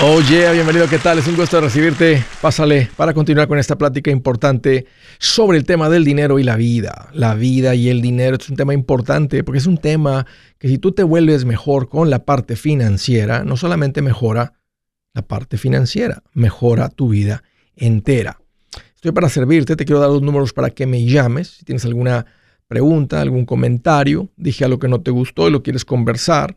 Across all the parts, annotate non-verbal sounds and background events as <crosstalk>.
Oye, bienvenido, ¿qué tal? Es un gusto recibirte. Pásale para continuar con esta plática importante sobre el tema del dinero y la vida. La vida y el dinero es un tema importante porque es un tema que si tú te vuelves mejor con la parte financiera, no solamente mejora la parte financiera, mejora tu vida entera. Estoy para servirte, te quiero dar los números para que me llames. Si tienes alguna pregunta, algún comentario, dije algo que no te gustó y lo quieres conversar,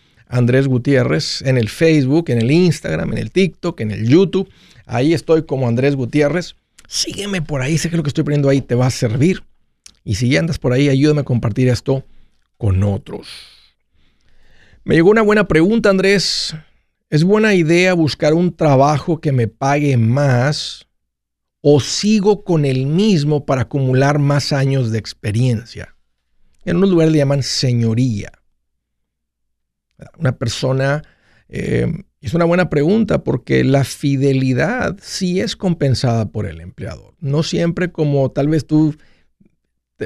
Andrés Gutiérrez en el Facebook, en el Instagram, en el TikTok, en el YouTube. Ahí estoy como Andrés Gutiérrez. Sígueme por ahí, sé que lo que estoy poniendo ahí te va a servir. Y si ya andas por ahí, ayúdame a compartir esto con otros. Me llegó una buena pregunta, Andrés. ¿Es buena idea buscar un trabajo que me pague más o sigo con el mismo para acumular más años de experiencia? En unos lugares le llaman señoría una persona? Eh, es una buena pregunta porque la fidelidad sí es compensada por el empleador. No siempre como tal vez tú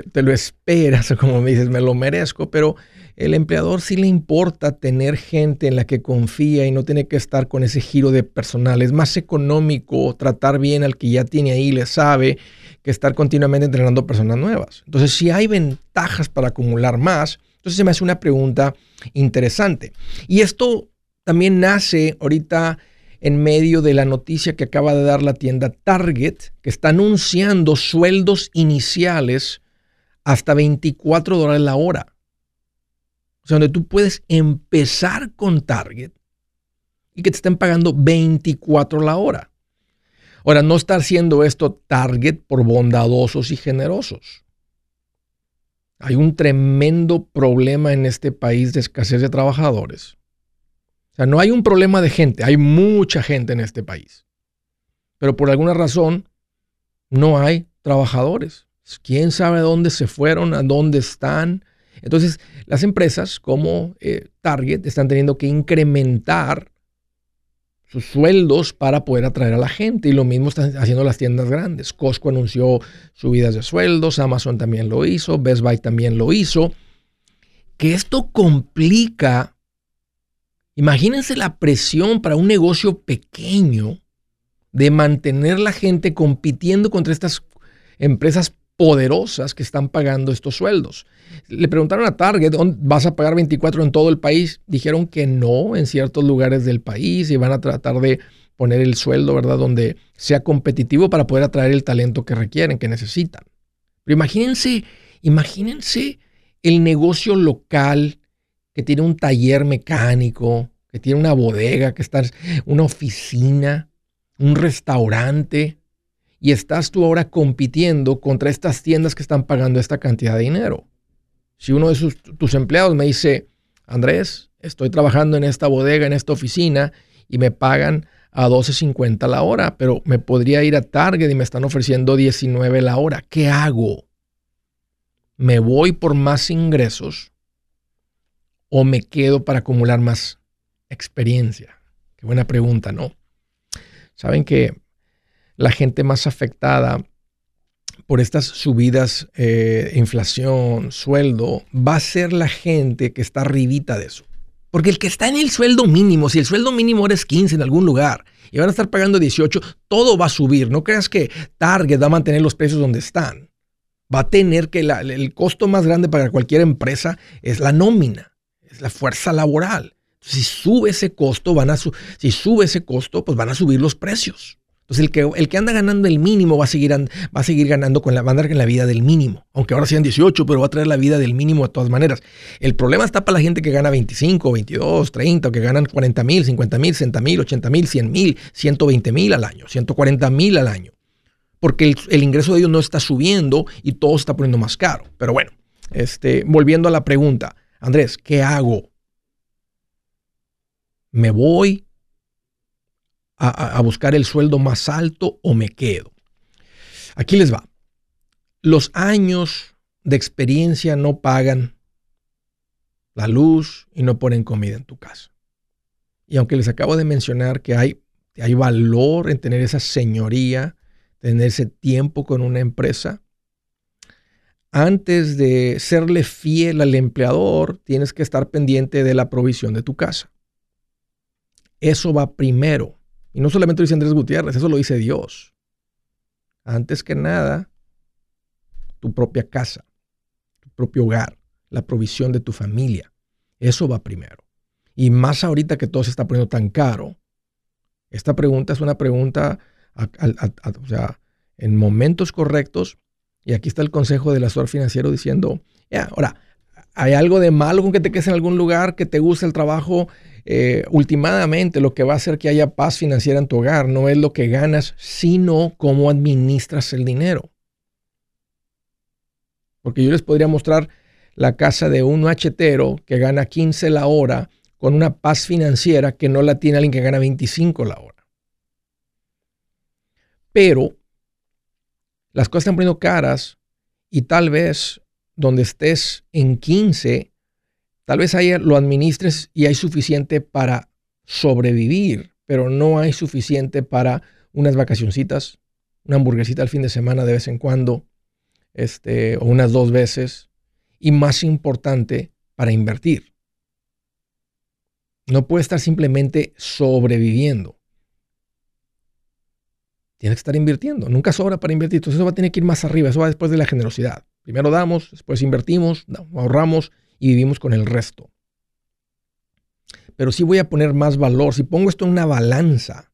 te, lo esperas o <laughs> como me dices, me lo merezco, pero el empleador sí le importa tener gente en la que confía y no tiene que estar con ese giro de personal. Es más económico tratar bien al que ya tiene ahí, le sabe, que estar continuamente entrenando personas nuevas. Entonces, si hay ventajas para acumular más, entonces se me hace una pregunta interesante. Y esto también nace ahorita en medio de la noticia que acaba de dar la tienda Target, que está anunciando sueldos iniciales hasta 24 dólares la hora. O sea, donde tú puedes empezar con Target y que te estén pagando 24 la hora. Ahora, no está haciendo esto Target por bondadosos y generosos. Hay un tremendo problema en este país de escasez de trabajadores. O sea, no hay un problema de gente, hay mucha gente en este país. Pero por alguna razón no hay trabajadores. ¿Quién sabe dónde se fueron, a dónde están? Entonces, las empresas como eh, Target están teniendo que incrementar sus sueldos para poder atraer a la gente. Y lo mismo están haciendo las tiendas grandes. Costco anunció subidas de sueldos, Amazon también lo hizo, Best Buy también lo hizo. Que esto complica, imagínense la presión para un negocio pequeño de mantener la gente compitiendo contra estas empresas poderosas que están pagando estos sueldos. Le preguntaron a Target, ¿vas a pagar 24 en todo el país? Dijeron que no en ciertos lugares del país y van a tratar de poner el sueldo, ¿verdad? Donde sea competitivo para poder atraer el talento que requieren, que necesitan. Pero imagínense, imagínense el negocio local que tiene un taller mecánico, que tiene una bodega, que está una oficina, un restaurante, y estás tú ahora compitiendo contra estas tiendas que están pagando esta cantidad de dinero. Si uno de tus empleados me dice, Andrés, estoy trabajando en esta bodega, en esta oficina, y me pagan a 12.50 la hora, pero me podría ir a Target y me están ofreciendo 19 la hora. ¿Qué hago? ¿Me voy por más ingresos o me quedo para acumular más experiencia? Qué buena pregunta, ¿no? Saben que la gente más afectada por estas subidas, eh, inflación, sueldo, va a ser la gente que está arribita de eso. Porque el que está en el sueldo mínimo, si el sueldo mínimo eres 15 en algún lugar y van a estar pagando 18, todo va a subir. No creas que Target va a mantener los precios donde están. Va a tener que el costo más grande para cualquier empresa es la nómina, es la fuerza laboral. Si sube ese costo, van a si sube ese costo, pues van a subir los precios. Entonces, el que, el que anda ganando el mínimo va a seguir, va a seguir ganando con la, va a andar en la vida del mínimo. Aunque ahora sean 18, pero va a traer la vida del mínimo de todas maneras. El problema está para la gente que gana 25, 22, 30, o que ganan 40 mil, 50 mil, 60 mil, 80 mil, 100 mil, 120 mil al año, 140 mil al año. Porque el, el, ingreso de ellos no está subiendo y todo se está poniendo más caro. Pero bueno, este, volviendo a la pregunta, Andrés, ¿qué hago? ¿Me voy? A, buscar el sueldo más alto o me quedo? Aquí les va. Los años de experiencia no pagan la luz y no ponen comida en tu casa. Y aunque les acabo de mencionar que hay, hay valor en tener esa señoría, tener ese tiempo con una empresa, antes de serle fiel al empleador, tienes que estar pendiente de la provisión de tu casa. Eso va primero. Y no solamente lo dice Andrés Gutiérrez, eso lo dice Dios. Antes que nada, tu propia casa, tu propio hogar, la provisión de tu familia. Eso va primero. Y más ahorita que todo se está poniendo tan caro, esta pregunta es una pregunta, en momentos correctos. Y aquí está el consejo del asesor financiero diciendo, ya, ahora, ¿hay algo de malo con que te quedes en algún lugar, que te guste el trabajo? Eh, lo que va a hacer que haya paz financiera en tu hogar no es lo que ganas, sino cómo administras el dinero. Porque yo les podría mostrar la casa de un machetero que gana 15 la hora con una paz financiera que no la tiene alguien que gana 25 la hora. Pero las cosas están poniendo caras y tal vez donde estés en 15, tal vez ahí lo administres y hay suficiente para sobrevivir, pero no hay suficiente para unas vacacioncitas, una hamburguesita al fin de semana de vez en cuando, este, o unas dos veces, y más importante, para invertir. No puede estar simplemente sobreviviendo. Tienes que estar invirtiendo. Nunca sobra para invertir. Entonces eso va a tener que ir más arriba. Eso va después de la generosidad. Primero damos, después invertimos, ahorramos y vivimos con el resto. Pero sí voy a poner más valor. Si pongo esto en una balanza,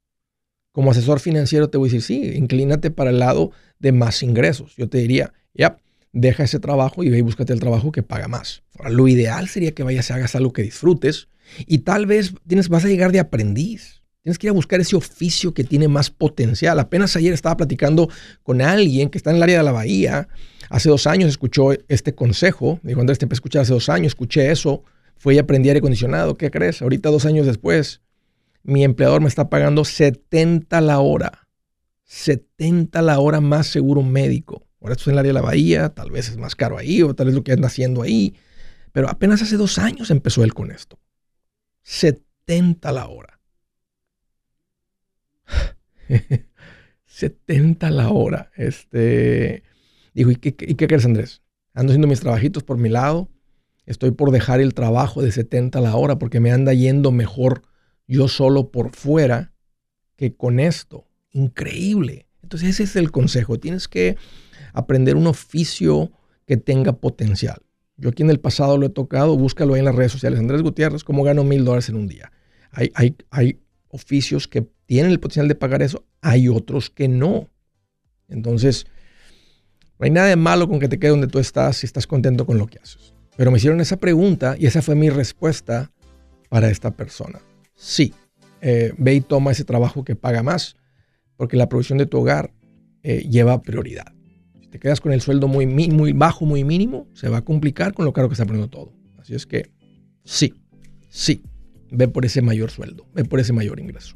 como asesor financiero te voy a decir, sí, inclínate para el lado de más ingresos. Yo te diría, ya, deja ese trabajo y ve y búscate el trabajo que paga más. lo ideal sería que vayas y hagas algo que disfrutes y tal vez tienes, vas a llegar de aprendiz. Tienes que ir a buscar ese oficio que tiene más potencial. Apenas ayer estaba platicando con alguien que está en el área de la bahía. Hace dos años escuchó este consejo. Dijo, Andrés, te empecé a escuchar hace dos años, escuché eso. Fui y aprendí aire acondicionado. ¿Qué crees? Ahorita, dos años después, mi empleador me está pagando 70 la hora. 70 la hora más seguro médico. Ahora estoy en el área de la bahía, tal vez es más caro ahí o tal vez lo que anda haciendo ahí. Pero apenas hace dos años empezó él con esto. 70 la hora. <laughs> 70 la hora. Este, dijo, ¿y qué, ¿y qué crees, Andrés? Ando haciendo mis trabajitos por mi lado. Estoy por dejar el trabajo de 70 la hora porque me anda yendo mejor yo solo por fuera que con esto. Increíble. Entonces ese es el consejo. Tienes que aprender un oficio que tenga potencial. Yo aquí en el pasado lo he tocado, búscalo ahí en las redes sociales. Andrés Gutiérrez, ¿cómo gano mil dólares en un día? Hay, hay, hay oficios que tienen el potencial de pagar eso, hay otros que no. Entonces, no hay nada de malo con que te quede donde tú estás si estás contento con lo que haces. Pero me hicieron esa pregunta y esa fue mi respuesta para esta persona. Sí, eh, ve y toma ese trabajo que paga más, porque la provisión de tu hogar eh, lleva prioridad te quedas con el sueldo muy, muy bajo, muy mínimo, se va a complicar con lo caro que está poniendo todo. Así es que sí, sí, ve por ese mayor sueldo, ve por ese mayor ingreso.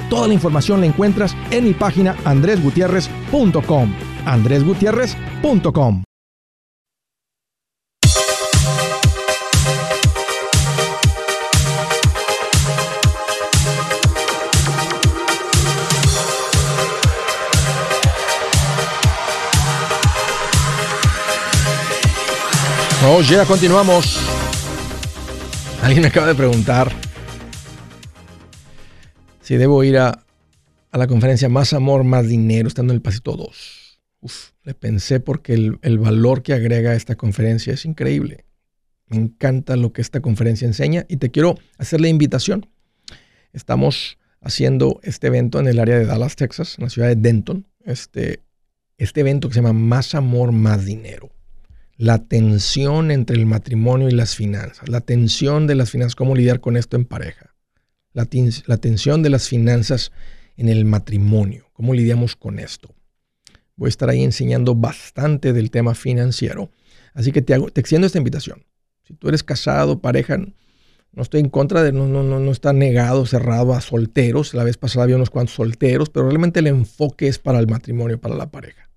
Toda la información la encuentras en mi página andresgutierrez.com. andresgutierrez.com. Oh, ya continuamos. Alguien me acaba de preguntar si debo ir a, la conferencia Más Amor, Más Dinero, estando en el pasito 2. Uf, le pensé porque el, el valor que agrega esta conferencia es increíble. Me encanta lo que esta conferencia enseña y te quiero hacer la invitación. Estamos haciendo este evento en el área de Dallas, Texas, en la ciudad de Denton. Este, este evento que se llama Más Amor, Más Dinero. La tensión entre el matrimonio y las finanzas. La tensión de las finanzas, cómo lidiar con esto en pareja la, tensión de las finanzas en el matrimonio. ¿Cómo lidiamos con esto? Voy a estar ahí enseñando bastante del tema financiero. Así que te, hago, te extiendo esta invitación. Si tú eres casado, pareja, no estoy en contra de, no, no, no, no está negado, cerrado a solteros. La vez pasada había unos cuantos solteros, pero realmente el enfoque es para el matrimonio, para la pareja.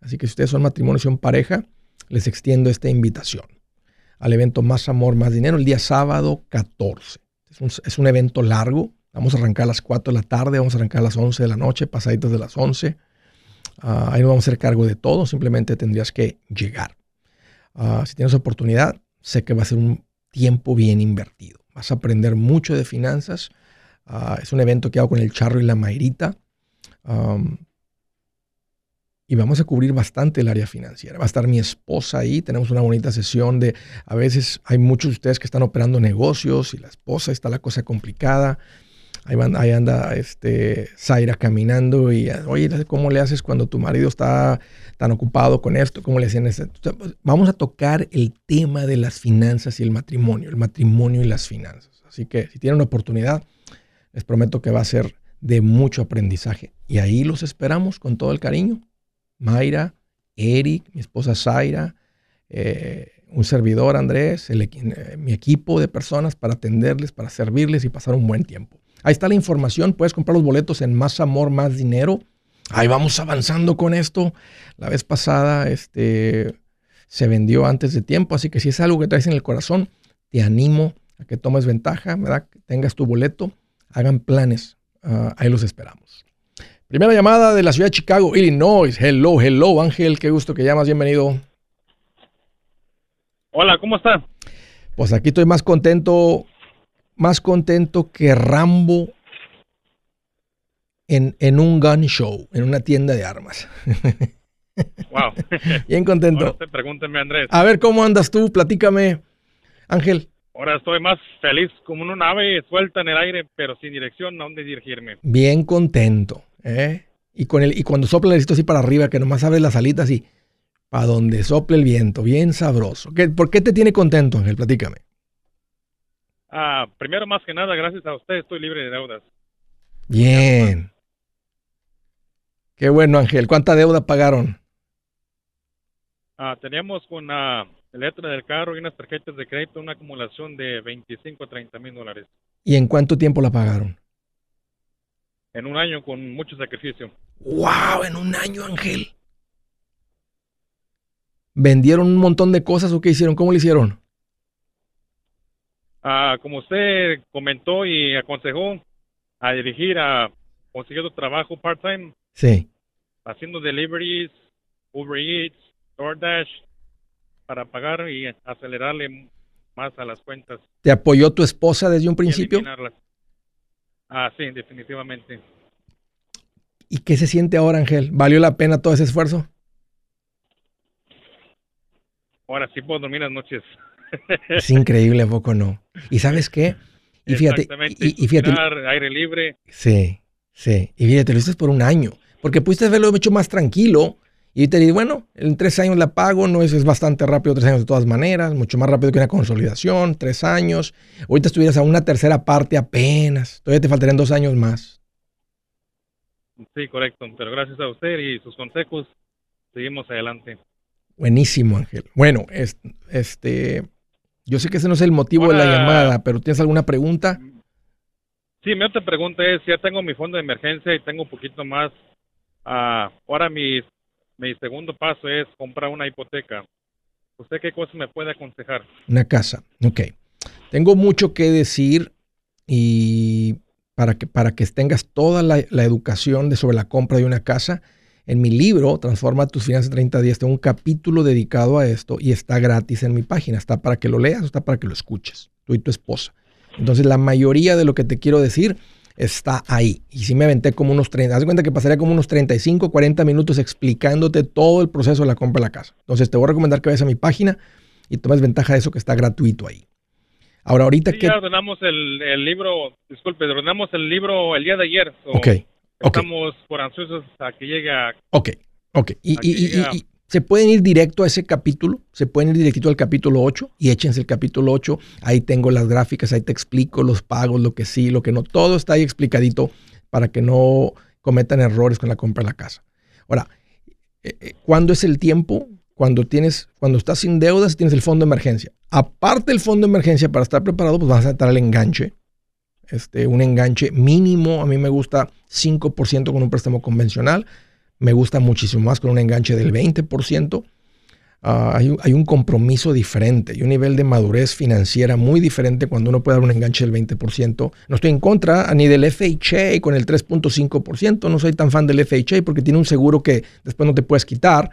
Así que si ustedes son matrimonio son pareja, les extiendo esta invitación al evento Más Amor, Más Dinero el día sábado 14. Es un, evento largo. Vamos a arrancar a las 4 de la tarde, vamos a arrancar a las 11 de la noche, pasaditos de las 11. Ah, ahí no vamos a hacer cargo de todo, simplemente tendrías que llegar. Ah, si tienes oportunidad, sé que va a ser un tiempo bien invertido. Vas a aprender mucho de finanzas. Ah, es un evento que hago con el Charro y la Mayrita y vamos a cubrir bastante el área financiera. Va a estar mi esposa ahí, tenemos una bonita sesión de, a veces hay muchos de ustedes que están operando negocios y la esposa está la cosa complicada. Ahí, ahí anda este, Zaira caminando y, oye, ¿cómo le haces cuando tu marido está tan ocupado con esto? ¿Cómo le hacen esto? Vamos a tocar el tema de las finanzas y el matrimonio, el matrimonio y las finanzas. Así que si tienen una oportunidad, les prometo que va a ser de mucho aprendizaje. Y ahí los esperamos con todo el cariño. Mayra, Eric, mi esposa Zaira, eh, un servidor Andrés, eh, mi equipo de personas para atenderles, para servirles y pasar un buen tiempo. Ahí está la información, puedes comprar los boletos en Más Amor, Más Dinero. Ahí vamos avanzando con esto. La vez pasada este, se vendió antes de tiempo, así que si es algo que traes en el corazón, te animo a que tomes ventaja, ¿verdad? que tengas tu boleto, hagan planes. Ah, ahí los esperamos. Primera llamada de la ciudad de Chicago, Illinois. Hello, hello, Ángel, qué gusto que llamas, bienvenido. Hola, ¿cómo está? Pues aquí estoy más contento, más contento que Rambo en, en un gun show, en una tienda de armas. <laughs> Wow. Bien contento. pregúnteme, Andrés. A ver, ¿cómo andas tú? Platícame, Ángel. Ahora estoy más feliz como una nave suelta en el aire, pero sin dirección a dónde dirigirme. Bien contento. ¿Eh? Y, con el, y cuando sopla el así para arriba, que nomás abres las alitas y para donde sople el viento, bien sabroso. ¿Qué, ¿Por qué te tiene contento, Ángel? Platícame. Ah, primero, más que nada, gracias a usted estoy libre de deudas. Bien. Qué bueno, Ángel. ¿Cuánta deuda pagaron? Ah, teníamos con la letra del carro y unas tarjetas de crédito una acumulación de 25 a 30 mil dólares. ¿Y en cuánto tiempo la pagaron? En un año con mucho sacrificio. ¡Wow! En un año, Ángel. ¿Vendieron un montón de cosas o qué hicieron? ¿Cómo lo hicieron? Ah, como usted comentó y aconsejó, a dirigir a conseguir otro trabajo part-time. Sí. Haciendo deliveries, Uber Eats, DoorDash, para pagar y acelerarle más a las cuentas. ¿Te apoyó tu esposa desde un principio? Ah, sí, definitivamente. ¿Y qué se siente ahora, Ángel? ¿Valió la pena todo ese esfuerzo? ahora sí puedo dormir las noches. Es increíble, ¿a poco no? ¿Y sabes qué? Y fíjate, y, y fíjate, aire libre. Sí, sí. Y fíjate, lo hiciste por un año, porque pudiste haberlo hecho más tranquilo. Y te digo, bueno, en tres años la pago, no es, es bastante rápido, tres años de todas maneras, mucho más rápido que una consolidación, tres años. Ahorita estuvieras a una tercera parte apenas, todavía te faltarían dos años más. Sí, correcto, pero gracias a usted y sus consejos, seguimos adelante. Buenísimo, Ángel. Bueno, este, yo sé que ese no es el motivo de la llamada, pero ¿tienes alguna pregunta? Sí, mi otra pregunta es, ya tengo mi fondo de emergencia y tengo un poquito más. Uh, ahora mi, mi segundo paso es comprar una hipoteca. ¿Usted qué cosa me puede aconsejar? Una casa, ok. Tengo mucho que decir y para que, para que tengas toda la, educación de sobre la compra de una casa, en mi libro, Transforma tus finanzas en 30 días, tengo un capítulo dedicado a esto y está gratis en mi página. Está para que lo leas está para que lo escuches, tú y tu esposa. Entonces, la mayoría de lo que te quiero decir está ahí. Y si me aventé como unos 30, haz cuenta que pasaría como unos 35, 40 minutos explicándote todo el proceso de la compra de la casa. Entonces, te voy a recomendar que vayas a mi página y tomes ventaja de eso que está gratuito ahí. Ahora, ahorita sí, que... Ya ordenamos el, el, libro, disculpe, ordenamos el libro el día de ayer. So. Ok. Estamos por ansiosos a que llegue a... Ok, ok. Y, y, y, y, se pueden ir directo a ese capítulo, se pueden ir directito al capítulo 8 y échense el capítulo 8. Ahí tengo las gráficas, ahí te explico los pagos, lo que sí, lo que no. Todo está ahí explicadito para que no cometan errores con la compra de la casa. Ahora, ¿cuándo es el tiempo? Cuando tienes, cuando estás sin deudas, tienes el fondo de emergencia. Aparte del fondo de emergencia, para estar preparado, pues vas a estar el enganche este, un enganche mínimo. A mí me gusta 5% con un préstamo convencional. Me gusta muchísimo más con un enganche del 20%. Uh, hay, un, hay, un compromiso diferente y un nivel de madurez financiera muy diferente cuando uno puede dar un enganche del 20%. No estoy en contra ni del FHA con el 3.5%. No soy tan fan del FHA porque tiene un seguro que después no te puedes quitar.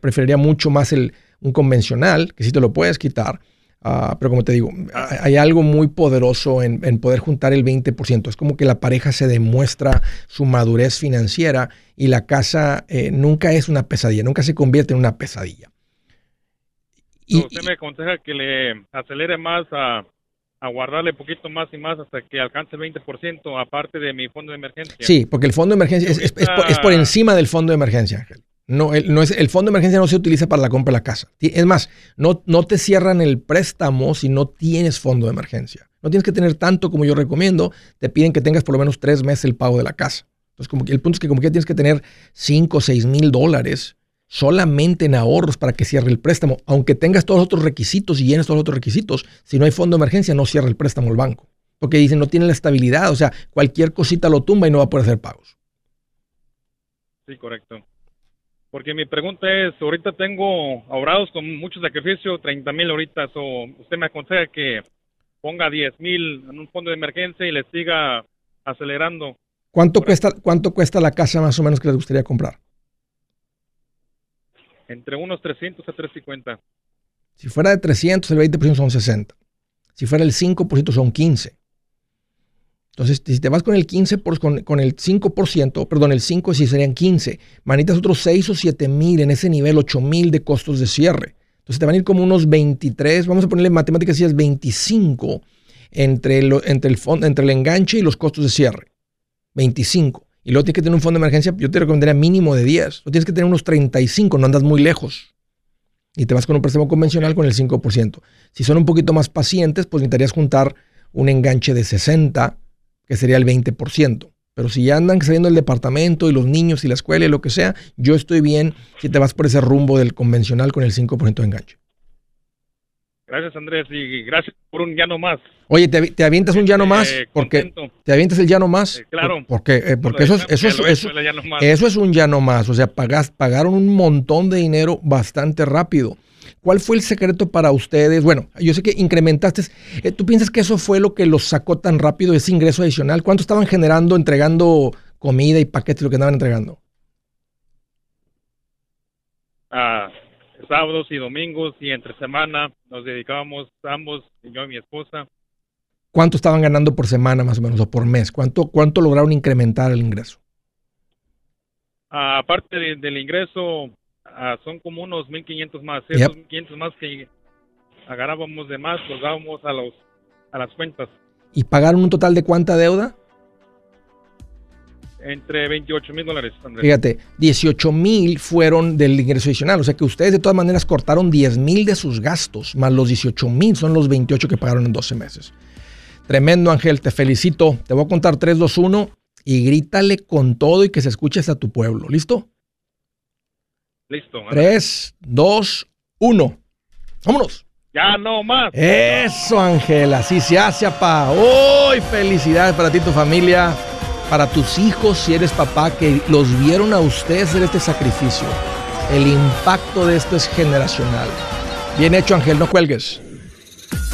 Preferiría mucho más el, un convencional, que sí te lo puedes quitar. Uh, pero como te digo, hay algo muy poderoso en, en, poder juntar el 20%. Es como que la pareja se demuestra su madurez financiera y la casa eh, nunca es una pesadilla, nunca se convierte en una pesadilla. Y, usted me aconseja que le acelere más a, a guardarle poquito más y más hasta que alcance el 20% aparte de mi fondo de emergencia. Sí, porque el fondo de emergencia es, es, es, por, es por encima del fondo de emergencia, Ángel. No, el, no es, el fondo de emergencia no se utiliza para la compra de la casa. Es más, no, te cierran el préstamo si no tienes fondo de emergencia. No tienes que tener tanto como yo recomiendo. Te piden que tengas por lo menos tres meses el pago de la casa. Entonces, como que, el punto es que como que tienes que tener 5 o 6 mil dólares solamente en ahorros para que cierre el préstamo. Aunque tengas todos los otros requisitos y llenes todos los otros requisitos, si no hay fondo de emergencia, no cierra el préstamo el banco. Porque dicen no tiene la estabilidad. O sea, cualquier cosita lo tumba y no va a poder hacer pagos. Sí, correcto. Porque mi pregunta es, ahorita tengo ahorrados con mucho sacrificio, 30 mil ahorita, so, usted me aconseja que ponga 10 mil en un fondo de emergencia y le siga acelerando. ¿Cuánto cuesta, ¿Cuánto cuesta la casa más o menos que les gustaría comprar? Entre unos 300 a 350. Si fuera de 300, el 20% son 60. Si fuera el 5%, son 15. Entonces, si te vas con el 15, por, con, el 5%, perdón, el 5 si serían 15, manitas otros 6 o 7 mil en ese nivel, 8 mil de costos de cierre. Entonces te van a ir como unos 23, vamos a ponerle en matemáticas, si es 25 entre, lo, entre, el fondo, entre el enganche y los costos de cierre. 25. Y luego tienes que tener un fondo de emergencia, yo te recomendaría mínimo de 10. O tienes que tener unos 35, no andas muy lejos. Y te vas con un préstamo convencional con el 5%. Si son un poquito más pacientes, pues necesitarías juntar un enganche de 60 que sería el 20%. Pero si ya andan saliendo el departamento y los niños y la escuela y lo que sea, yo estoy bien si te vas por ese rumbo del convencional con el 5% de enganche. Gracias Andrés y gracias por un llano más. Oye, ¿te, te avientas un llano más? Eh, porque ¿Te avientas el llano más? Eh, claro. Porque, eh, porque eso, es, eso, eso, eso, eso es un llano más. O sea, pagas, pagaron un montón de dinero bastante rápido. ¿Cuál fue el secreto para ustedes? Bueno, yo sé que incrementaste. Eh, ¿Tú piensas que eso fue lo que los sacó tan rápido, ese ingreso adicional? ¿Cuánto estaban generando entregando comida y paquetes, lo que andaban entregando? Ah, sábados y domingos y entre semana nos dedicábamos ambos, yo y mi esposa. ¿Cuánto estaban ganando por semana más o menos o por mes? ¿Cuánto, cuánto lograron incrementar el ingreso? Ah, aparte de, del ingreso, ah, son como unos 1.500 más. Esos 1.500 más que agarrábamos de más, los dábamos a, los, a las cuentas. ¿Y pagaron un total de cuánta deuda? Entre 28 mil dólares. Fíjate, 18 mil fueron del ingreso adicional. O sea que ustedes de todas maneras cortaron 10 mil de sus gastos, más los 18 mil son los 28 que pagaron en 12 meses. Tremendo, Ángel, te felicito. Te voy a contar 3, 2, 1 y grítale con todo y que se escuche hasta tu pueblo. ¿Listo? Listo. 3, 2, 1. Vámonos. Ya no más. Eso, Ángel, así se hace, papá. Hoy felicidades para ti y tu familia para tus hijos si eres papá que los vieron a ustedes hacer este sacrificio. El impacto de esto es generacional. Bien hecho, Ángel, no cuelgues.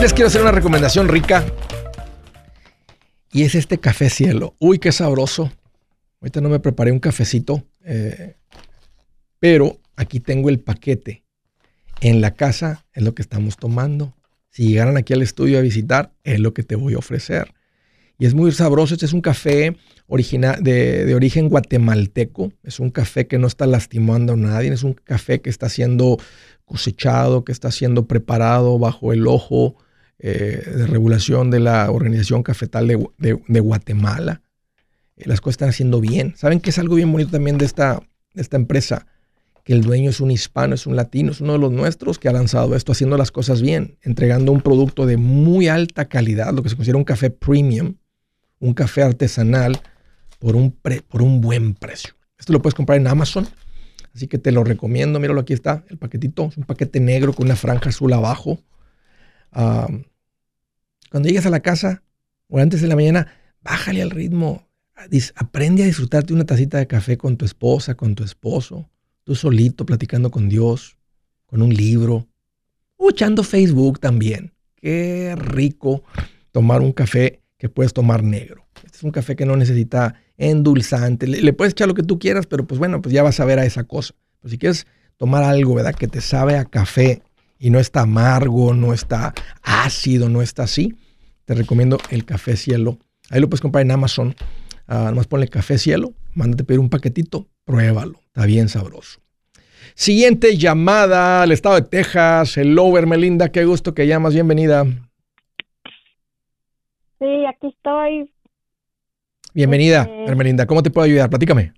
Les quiero hacer una recomendación rica. Y es este café cielo. Uy, qué sabroso. Ahorita no me preparé un cafecito. Eh, pero aquí tengo el paquete. En la casa es lo que estamos tomando. Si llegaran aquí al estudio a visitar, es lo que te voy a ofrecer. Y es muy sabroso. Este es un café de, origen guatemalteco. Es un café que no está lastimando a nadie. Es un café que está siendo cosechado, que está siendo preparado bajo el ojo eh, de regulación de la Organización Cafetal de, Guatemala. Eh, las cosas están haciendo bien. ¿Saben qué es algo bien bonito también de esta, de esta empresa? Que el dueño es un hispano, es un latino, es uno de los nuestros que ha lanzado esto haciendo las cosas bien, entregando un producto de muy alta calidad, lo que se considera un café premium, un café artesanal por un, por un buen precio. Esto lo puedes comprar en Amazon, así que te lo recomiendo. Míralo, aquí está el paquetito. Es un paquete negro con una franja azul abajo cuando llegas a la casa o antes de la mañana, bájale al ritmo. Aprende a disfrutarte una tacita de café con tu esposa, con tu esposo, tú solito platicando con Dios, con un libro, o echando Facebook también. Qué rico tomar un café que puedes tomar negro. Este es un café que no necesita endulzante. Le, puedes echar lo que tú quieras, pero pues bueno, pues ya vas a ver a esa cosa. Pero si quieres tomar algo, ¿verdad? Que te sabe a café y no está amargo, no está ácido, no está así, te recomiendo el café cielo. Ahí lo puedes comprar en Amazon. Uh, nomás ponle café cielo, mándate pedir un paquetito, pruébalo, está bien sabroso. Siguiente llamada al estado de Texas. Hello, Hermelinda, qué gusto que llamas, bienvenida. Sí, aquí estoy. Bienvenida, este, Hermelinda, ¿cómo te puedo ayudar? Platícame.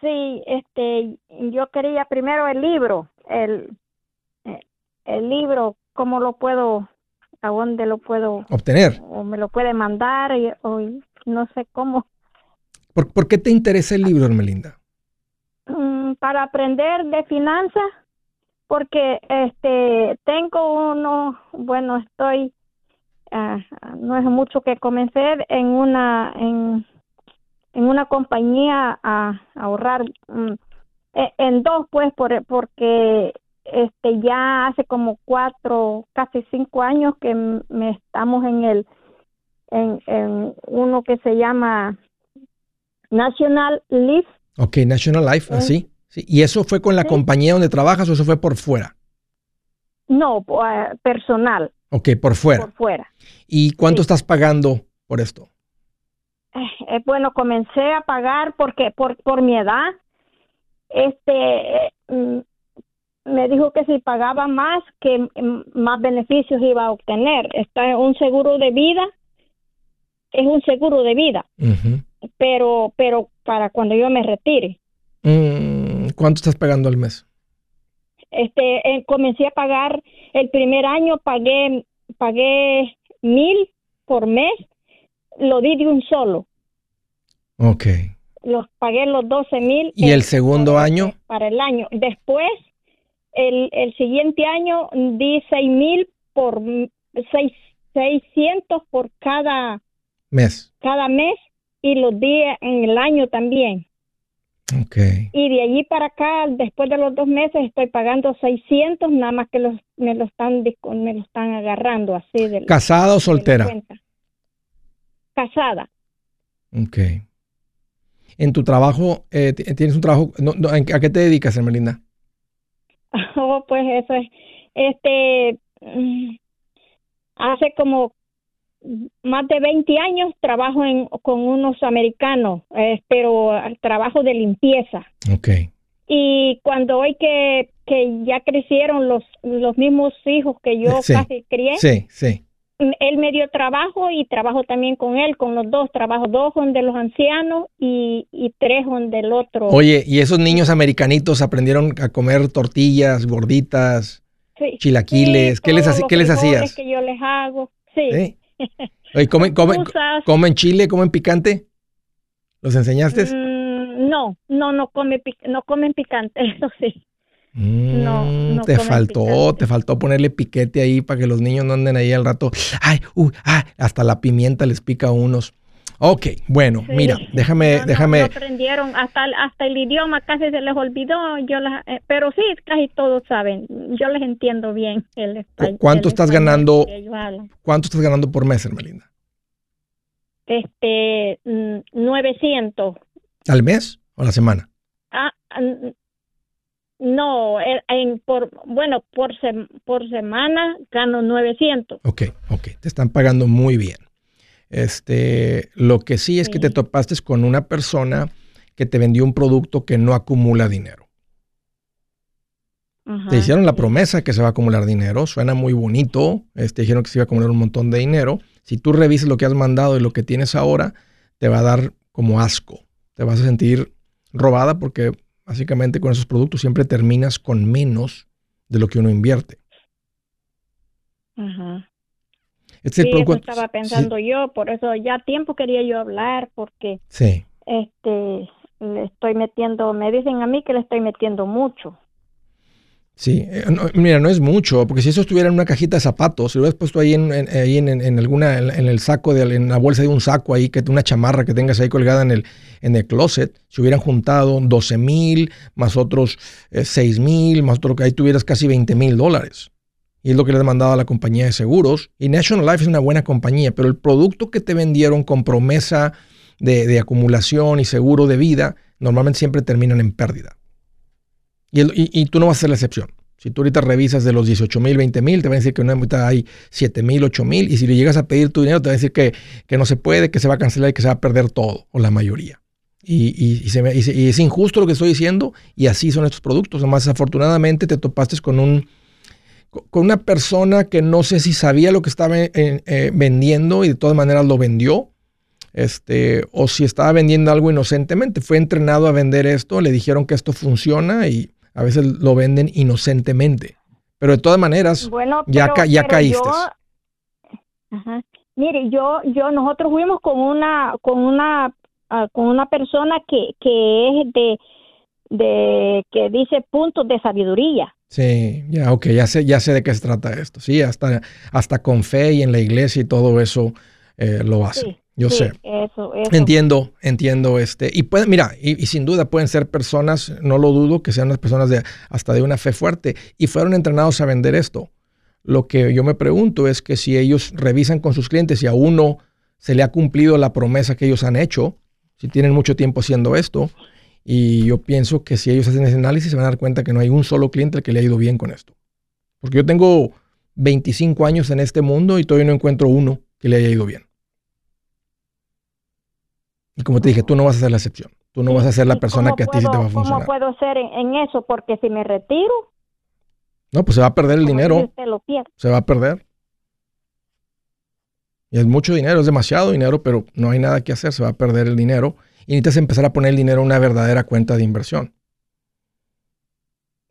Sí, este, yo quería primero el libro, el el libro, ¿cómo lo puedo, a dónde lo puedo obtener? O me lo puede mandar, o no sé cómo. ¿Por, qué te interesa el libro, Hermelinda? Mm, para aprender de finanzas, porque este tengo uno, bueno, estoy, ah, no es mucho que comencé en una, en, en una compañía a, ahorrar, mm, e, en dos pues, por, porque este ya hace como cuatro, casi cinco años que me estamos en el en, uno que se llama National Life. Ok, National Life, así. Sí. ¿Y eso fue con la compañía donde trabajas o eso fue por fuera? No, uh, personal. Ok, por fuera. Por fuera. ¿Y cuánto estás pagando por esto? Eh, eh, bueno, comencé a pagar porque por, por mi edad, este, mm, me dijo que si pagaba más, que más beneficios iba a obtener. Está es un seguro de vida, es un seguro de vida, pero, pero para cuando yo me retire. Mm, ¿Cuánto estás pagando al mes? Este, eh, comencé a pagar el primer año, pagué, pagué mil por mes, lo di de un solo. Ok. Los pagué los 12 mil. ¿Y el segundo año? Para el año. Después, el, el siguiente año di 6 mil por seis, 600 por cada mes. Cada mes y los di en el año también. Okay. Y de allí para acá, después de los dos meses, estoy pagando 600, nada más que los, me lo están me lo están agarrando así. De, ¿Casada o soltera? Casada. Ok. ¿En tu trabajo, eh, tienes un trabajo, a qué te dedicas, Hermelinda? <laughs> Oh, pues eso es, este, mm, hace como más de 20 años trabajo en, con unos americanos, eh, pero trabajo de limpieza. Ok. Y cuando hoy que, que ya crecieron los, los mismos hijos que yo casi crié, sí, sí. Él me dio trabajo y trabajo también con él, con los dos. Trabajo dos de los ancianos y, y tres del otro. Oye, ¿y esos niños americanitos aprendieron a comer tortillas, gorditas, chilaquiles? ¿Qué les, ¿qué les hacías? que yo les hago, sí. <laughs> ¿comen, comen, chile? ¿Comen picante? ¿Los enseñaste? Mm, no, no, no, come, no comen picante, <laughs> eso sí. No, mm, te faltó, te faltó ponerle piquete ahí para que los niños no anden ahí al rato. Ay, uy, ay, hasta la pimienta les pica a unos. Ok, bueno, mira, déjame, déjame. aprendieron hasta, hasta el idioma casi se les olvidó, yo eh, pero sí, casi todos saben. Yo les entiendo bien el español. ¿Cuánto estás ganando? ¿Cuánto estás ganando por mes, Hermelinda? Este, 900. Mm, ¿Al mes o a la semana? Ah, no, en, por, bueno, por, por semana gano 900. Ok, ok, te están pagando muy bien. Este, lo que sí es que te topaste con una persona que te vendió un producto que no acumula dinero. te hicieron la promesa que se va a acumular dinero, suena muy bonito, este, dijeron que se iba a acumular un montón de dinero. Si tú revisas lo que has mandado y lo que tienes ahora, te va a dar como asco, te vas a sentir robada porque básicamente con esos productos siempre terminas con menos de lo que uno invierte. Ajá. Este sí, eso estaba pensando yo, por eso ya tiempo quería yo hablar, porque sí. este le estoy metiendo, me dicen a mí que le estoy metiendo mucho. Sí, eh, mira, no es mucho, porque si eso estuviera en una cajita de zapatos, si lo hubieras puesto ahí en, ahí en, alguna, en, el saco, de, en la bolsa de un saco ahí, que una chamarra que tengas ahí colgada en el, en el closet, si hubieran juntado 12 mil, más otros eh, 6 mil, más otro que ahí tuvieras casi 20 mil dólares y es lo que le he mandado a la compañía de seguros. Y National Life es una buena compañía, pero el producto que te vendieron con promesa de, acumulación y seguro de vida, normalmente siempre terminan en pérdida. Y, tú no vas a ser la excepción. Si tú ahorita revisas de los 18 mil, 20 mil, te van a decir que una hay 7 mil, 8 mil. Y si le llegas a pedir tu dinero, te van a decir que, que, no se puede, que se va a cancelar y que se va a perder todo, o la mayoría. Y, y, es injusto lo que estoy diciendo, y así son estos productos. Además, desafortunadamente te topaste con un con una persona que no sé si sabía lo que estaba eh, vendiendo y de todas maneras lo vendió, este, o si estaba vendiendo algo inocentemente. Fue entrenado a vender esto, le dijeron que esto funciona y a veces lo venden inocentemente. Pero de todas maneras, ya, ya caíste. Mire, yo, yo, nosotros fuimos con una, con una, ah, con una persona que, que es de, de, que dice puntos de sabiduría. Sí, ya, ok, ya sé, ya sé de qué se trata esto. Sí, hasta, hasta con fe y en la iglesia y todo eso eh, lo hace. Yo sé. Eso, Entiendo, entiendo. Este, y pueden, mira, y, sin duda pueden ser personas, no lo dudo, que sean las personas de hasta de una fe fuerte y fueron entrenados a vender esto. Lo que yo me pregunto es que si ellos revisan con sus clientes y a uno se le ha cumplido la promesa que ellos han hecho, si tienen mucho tiempo haciendo esto, y yo pienso que si ellos hacen ese análisis se van a dar cuenta que no hay un solo cliente al que le ha ido bien con esto. Porque yo tengo 25 años en este mundo y todavía no encuentro uno que le haya ido bien. Y como te dije, tú no vas a ser la excepción. Tú no vas a ser la persona que a ti sí te va a funcionar. ¿Cómo puedo ser en, eso? Porque si me retiro, No, pues se va a perder el dinero. Se va a perder. Y es mucho dinero, es demasiado dinero, pero no hay nada que hacer, se va a perder el dinero. Y necesitas empezar a poner el dinero en una verdadera cuenta de inversión.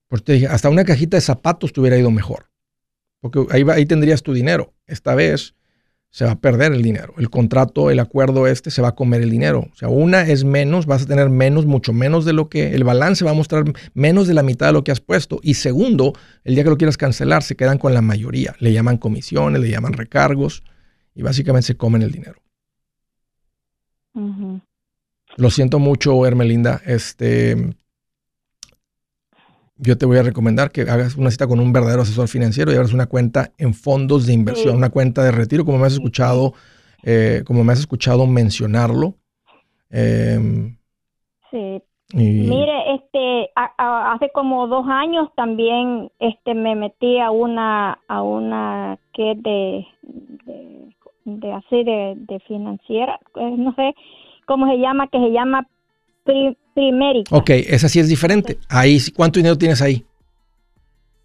Pues te dije, hasta una cajita de zapatos te hubiera ido mejor. Porque ahí, ahí tendrías tu dinero. Esta vez se va a perder el dinero. El contrato, el acuerdo este se va a comer el dinero. O sea, una es menos, vas a tener menos, mucho menos de lo que el balance va a mostrar menos de la mitad de lo que has puesto. Y segundo, el día que lo quieras cancelar, se quedan con la mayoría. Le llaman comisiones, le llaman recargos y básicamente se comen el dinero. Lo siento mucho, Hermelinda. Este, yo te voy a recomendar que hagas una cita con un verdadero asesor financiero y abras una cuenta en fondos de inversión, una cuenta de retiro, como me has escuchado, eh, como me has escuchado mencionarlo. Em, sí. Mire, este, hace como dos años también, este, me metí a una, a una que de, de, así de, de financiera, eh, no sé cómo se llama, que se llama Primérica. Ok, esa sí es diferente. Ahí, ¿Cuánto dinero tienes ahí?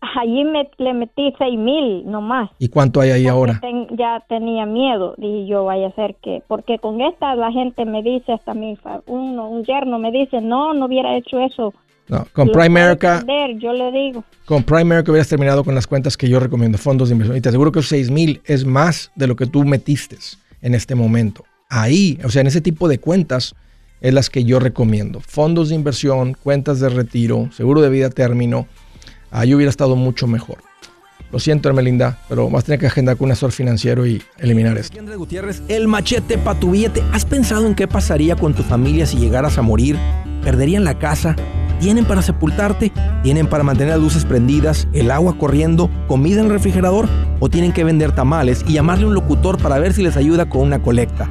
Allí me, le metí seis mil nomás. ¿Y cuánto hay ahí ahora? ya tenía miedo y yo vaya a ser que, porque con esta la gente me dice, hasta mi uno, un yerno me dice, no, no hubiera hecho eso. No, con Primerica. Yo le digo. Con Primerica hubieras terminado con las cuentas que yo recomiendo, fondos de inversión. Y te aseguro que esos seis mil es más de lo que tú metiste en este momento. Ahí, o sea, en ese tipo de cuentas, es las que yo recomiendo. Fondos de inversión, cuentas de retiro, seguro de vida término. Ahí hubiera estado mucho mejor. Lo siento, Hermelinda, pero vas a tener que agendar con un asesor financiero y eliminar esto. Gutiérrez, el machete para tu billete. ¿Has pensado en qué pasaría con tu familia si llegaras a morir? ¿Perderían la casa? ¿Tienen para sepultarte? ¿Tienen para mantener las luces prendidas, el agua corriendo, comida en el refrigerador? ¿O tienen que vender tamales y llamarle a un locutor para ver si les ayuda con una colecta?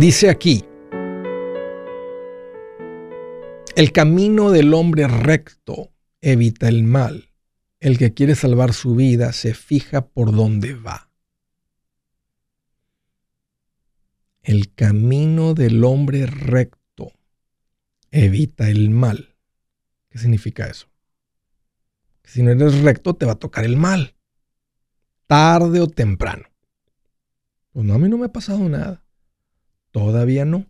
Dice aquí, el camino del hombre recto evita el mal. El que quiere salvar su vida se fija por dónde va. El camino del hombre recto evita el mal. ¿Qué significa eso? si no eres recto te va a tocar el mal. Tarde o temprano. Pues no, a mí no me ha pasado nada. Todavía no.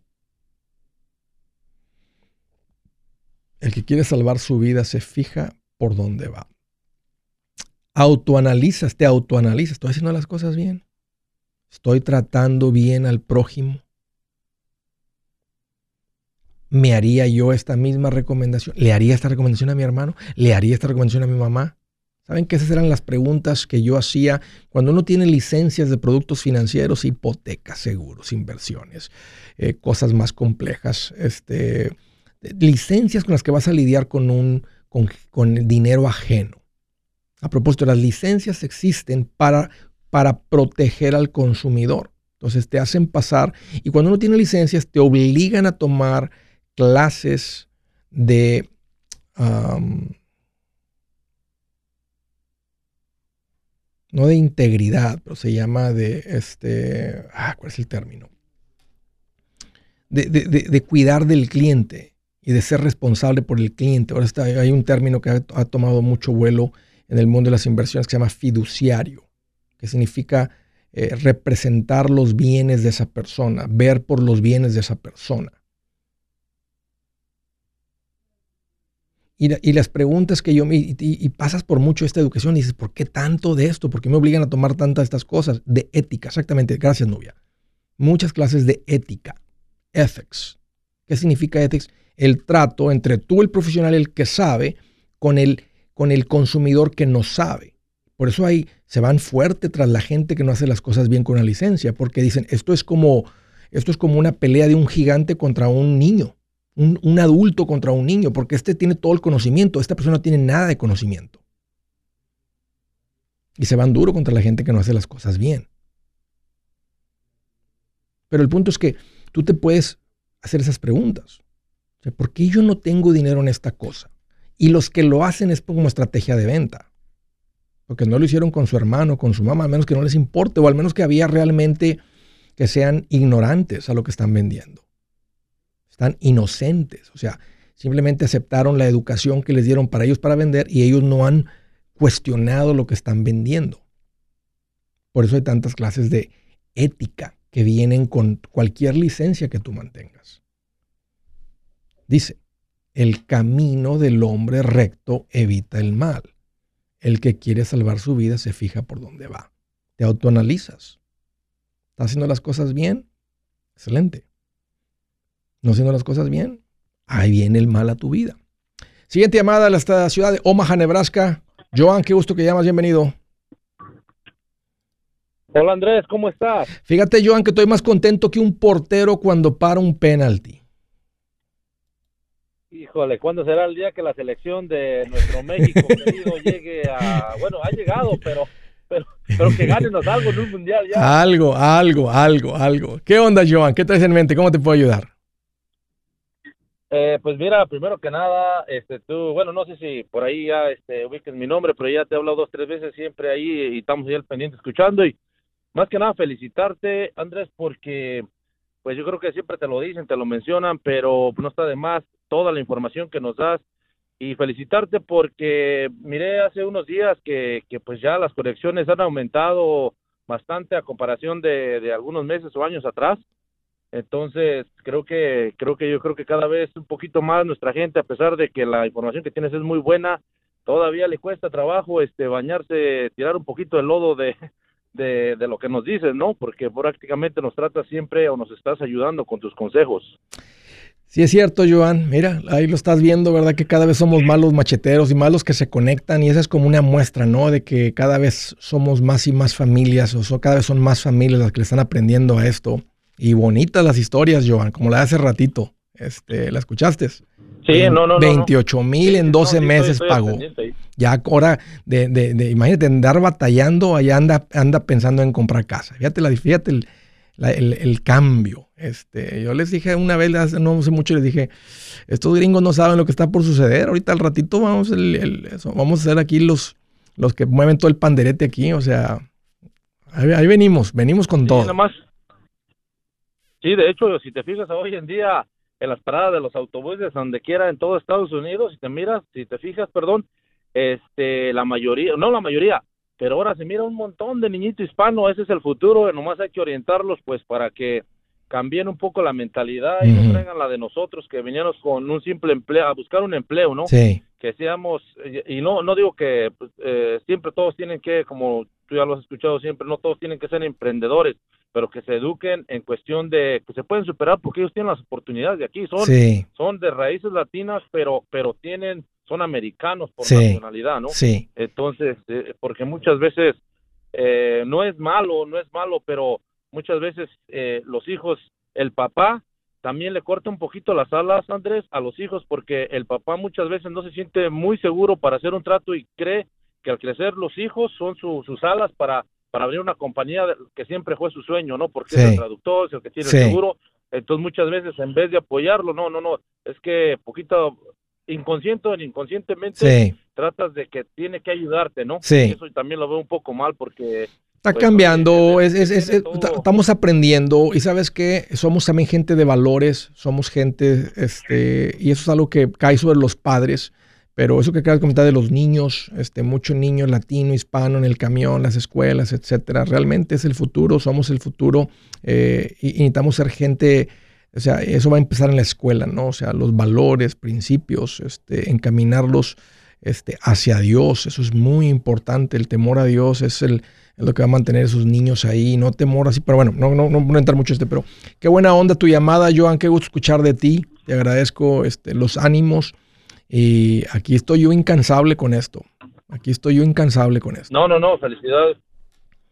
El que quiere salvar su vida se fija por dónde va. Autoanalizas, te autoanalizas. Estoy haciendo las cosas bien. Estoy tratando bien al prójimo. ¿Me haría yo esta misma recomendación? ¿Le haría esta recomendación a mi hermano? ¿Le haría esta recomendación a mi mamá? Saben que esas eran las preguntas que yo hacía cuando uno tiene licencias de productos financieros, hipotecas, seguros, inversiones, eh, cosas más complejas, este, licencias con las que vas a lidiar con, un, con, dinero ajeno. A propósito, las licencias existen para, para proteger al consumidor. Entonces te hacen pasar y cuando uno tiene licencias te obligan a tomar clases de no de integridad, pero se llama de, este, ah, ¿cuál es el término? De, cuidar del cliente y de ser responsable por el cliente. Ahora está, hay un término que ha, tomado mucho vuelo en el mundo de las inversiones que se llama fiduciario, que significa eh, representar los bienes de esa persona, ver por los bienes de esa persona. y, las preguntas que yo me... Y, pasas por mucho esta educación y dices, ¿por qué tanto de esto? ¿Por qué me obligan a tomar tantas estas cosas? De ética, exactamente. Gracias, Nubia. Muchas clases de ética, ethics. ¿Qué significa ethics? El trato entre tú, el profesional, el que sabe, con el, con el consumidor que no sabe. Por eso ahí se van fuerte tras la gente que no hace las cosas bien con una licencia, porque dicen, esto es como, esto es como una pelea de un gigante contra un niño un, adulto contra un niño, porque este tiene todo el conocimiento, esta persona no tiene nada de conocimiento. Y se van duro contra la gente que no hace las cosas bien. Pero el punto es que tú te puedes hacer esas preguntas. ¿Por qué yo no tengo dinero en esta cosa? Y los que lo hacen es como estrategia de venta. Porque no lo hicieron con su hermano, con su mamá, al menos que no les importe, o al menos que había realmente que sean ignorantes a lo que están vendiendo están inocentes. O sea, simplemente aceptaron la educación que les dieron para ellos para vender y ellos no han cuestionado lo que están vendiendo. Por eso hay tantas clases de ética que vienen con cualquier licencia que tú mantengas. Dice, el camino del hombre recto evita el mal. El que quiere salvar su vida se fija por dónde va. Te autoanalizas. ¿Estás haciendo las cosas bien? Excelente no haciendo las cosas bien, ahí viene el mal a tu vida. Siguiente llamada a la ciudad de Omaha, Nebraska. Joan, qué gusto que llamas, bienvenido. Hola Andrés, ¿cómo estás? Fíjate, Joan, que estoy más contento que un portero cuando para un penalti. Híjole, ¿cuándo será el día que la selección de nuestro México <laughs> querido llegue a... Bueno, ha llegado, pero, pero, pero que ganenos algo en un mundial ya. Algo, algo, algo, algo. ¿Qué onda, Joan? ¿Qué traes en mente? ¿Cómo te puedo ayudar? Eh, pues mira, primero que nada, este, tú, bueno, no sé si por ahí ya este, ubiques mi nombre, pero ya te he hablado dos, tres veces siempre ahí y estamos ahí al pendiente escuchando y más que nada felicitarte, Andrés, porque pues yo creo que siempre te lo dicen, te lo mencionan, pero no está de más toda la información que nos das y felicitarte porque miré hace unos días que, que pues ya las conexiones han aumentado bastante a comparación de, de algunos meses o años atrás. Entonces, creo que creo que yo creo que cada vez un poquito más nuestra gente, a pesar de que la información que tienes es muy buena, todavía le cuesta trabajo este bañarse, tirar un poquito el lodo de, de, de lo que nos dices, ¿no? Porque prácticamente nos tratas siempre o nos estás ayudando con tus consejos. Sí, es cierto, Joan. Mira, ahí lo estás viendo, ¿verdad? Que cada vez somos más los macheteros y más los que se conectan. Y esa es como una muestra, ¿no? De que cada vez somos más y más familias, o cada vez son más familias las que le están aprendiendo a esto. Y bonitas las historias, Joan, como la de hace ratito. Este, ¿La escuchaste? Sí, no, no, 28 mil en 12 meses pagó. Ya ahora, de, de, de, imagínate, andar batallando, allá anda, anda pensando en comprar casa. Fíjate, la, fíjate el, el, cambio. Este, yo les dije una vez, no hace mucho, les dije, estos gringos no saben lo que está por suceder. Ahorita al ratito vamos, el, vamos a ser aquí los, los que mueven todo el panderete aquí. O sea, ahí, venimos, venimos con todo. Nada más, Sí, de hecho, si te fijas hoy en día en las paradas de los autobuses, donde quiera en todo Estados Unidos, si te miras, si te fijas, perdón, este, la mayoría, no la mayoría, pero ahora se mira un montón de niñito hispano, ese es el futuro, nomás hay que orientarlos pues para que cambien un poco la mentalidad y no traigan la de nosotros que veníamos con un simple empleo, a buscar un empleo, ¿no? Sí. Que seamos, y no, no digo que pues, eh, siempre todos tienen que, como tú ya lo has escuchado siempre, no todos tienen que ser emprendedores, pero que se eduquen en cuestión de que se pueden superar porque ellos tienen las oportunidades de aquí, son, son de raíces latinas, pero, pero tienen, son americanos por nacionalidad, ¿no? Sí. Entonces, eh, porque muchas veces eh, no es malo, no es malo, pero muchas veces eh, los hijos, el papá también le corta un poquito las alas, Andrés, a los hijos, porque el papá muchas veces no se siente muy seguro para hacer un trato y cree que al crecer los hijos son sus alas para para abrir una compañía que siempre fue su sueño, ¿no? Porque es el traductor, es el que tiene el seguro. Entonces muchas veces en vez de apoyarlo, no, no, no, es que poquito inconsciente o inconscientemente tratas de que tiene que ayudarte, ¿no? Sí. eso también lo veo un poco mal porque... Está pues, cambiando, es, es, es, estamos aprendiendo y sabes que somos también gente de valores, somos gente, este, y eso es algo que cae sobre los padres pero eso que acabas de comentar de los niños, este, mucho niño latino, hispano en el camión, las escuelas, etcétera, realmente es el futuro, somos el futuro eh, y, necesitamos ser gente O sea, eso va a empezar en la escuela, ¿no? O sea, los valores, principios, este, encaminarlos este, hacia Dios. Eso es muy importante. El temor a Dios es, el, lo que va a mantener a esos niños ahí. No temor así, pero bueno, no, no, no voy a entrar mucho este, pero qué buena onda tu llamada, Joan. Qué gusto escuchar de ti. Te agradezco este, los ánimos. Y aquí estoy yo incansable con esto. Aquí estoy yo incansable con esto. No, no, no, felicidades.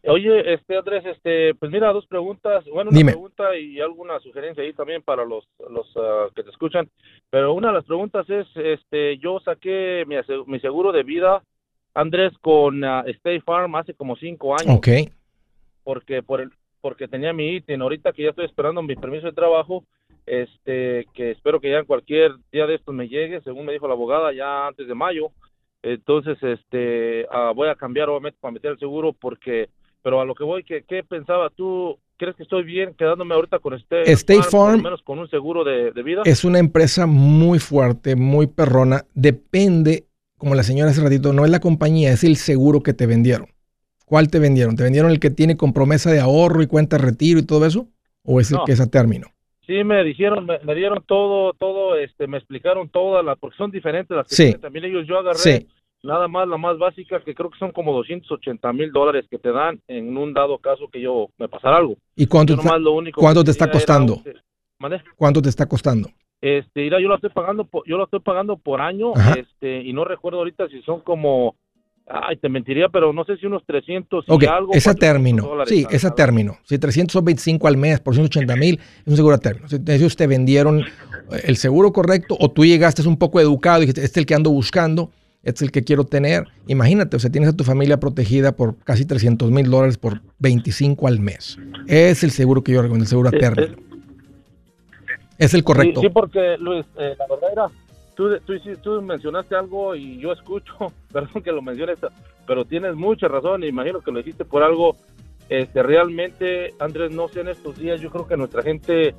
Oye, este Andrés, este, pues mira, dos preguntas, bueno, una pregunta y alguna sugerencia ahí también para los, los ah, que te escuchan. Pero una de las preguntas es, este, yo saqué mi, mi seguro de vida, Andrés, con uh, State Farm hace como cinco años. Ok. Porque por el, porque tenía mi ítem. Ahorita que ya estoy esperando mi permiso de trabajo, este, que espero que ya en cualquier día de estos me llegue, según me dijo la abogada, ya antes de mayo. Entonces, este, uh, voy a cambiar obviamente para meter el seguro porque pero a lo que voy, ¿qué, qué pensaba tú? ¿Crees que estoy bien quedándome ahorita con este State Farm? menos con un seguro de, vida. Es una empresa muy fuerte, muy perrona. Depende, como la señora hace ratito, no es la compañía, es el seguro que te vendieron. ¿Cuál te vendieron? ¿Te vendieron el que tiene con promesa de ahorro y cuenta de retiro y todo eso? ¿O es el que es a término? Sí, me dijeron, me, dieron todo, todo, este, me explicaron todas las, porque son diferentes las que sí. también ellos. Yo agarré sí nada más la más básica que creo que son como 280 mil dólares que te dan en un dado caso que yo me pasara algo. ¿Y cuánto, te, ¿cuánto te está costando? ¿Cuánto te está costando? Este, mira, yo lo estoy pagando por, yo lo estoy pagando por año, este, y no recuerdo ahorita si son como Ay, te mentiría, pero no sé si unos 300 y algo. ese término. Sí, ese término. Si 325 al mes por 180 mil, es un seguro a término. Si ellos te vendieron el seguro correcto o tú llegaste un poco educado y dijiste, este es el que ando buscando, es el que quiero tener. Imagínate, o sea, tienes a tu familia protegida por casi 300 mil dólares por 25 al mes. Es el seguro que yo recomiendo, el seguro a término. Es el correcto. Sí, porque Luis, eh, la verdad era, tú, tú, tú, mencionaste algo y yo escucho, <laughs> perdón que lo menciones, pero tienes mucha razón, imagino que lo dijiste por algo. Este, realmente, Andrés, no sé, en estos días yo creo que nuestra gente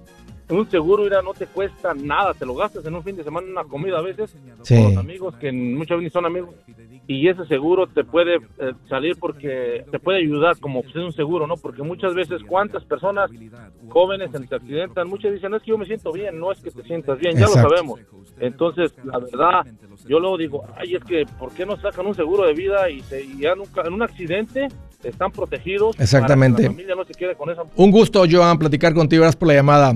un seguro mira, no te cuesta nada, te lo gastas en un fin de semana en una comida a veces con los amigos que muchas veces son amigos y ese seguro te puede eh, salir porque te puede ayudar como pues, es un seguro, ¿no? Porque muchas veces cuántas personas jóvenes se accidentan, muchas dicen, es que yo me siento bien, no es que te sientas bien, ya lo sabemos. Entonces, la verdad, yo luego digo, ay, es que ¿por qué no sacan un seguro de vida y, te, y en, un, accidente están protegidos? Exactamente. la familia no se quede con esa... Un gusto, Joan, platicar contigo. Gracias por la llamada.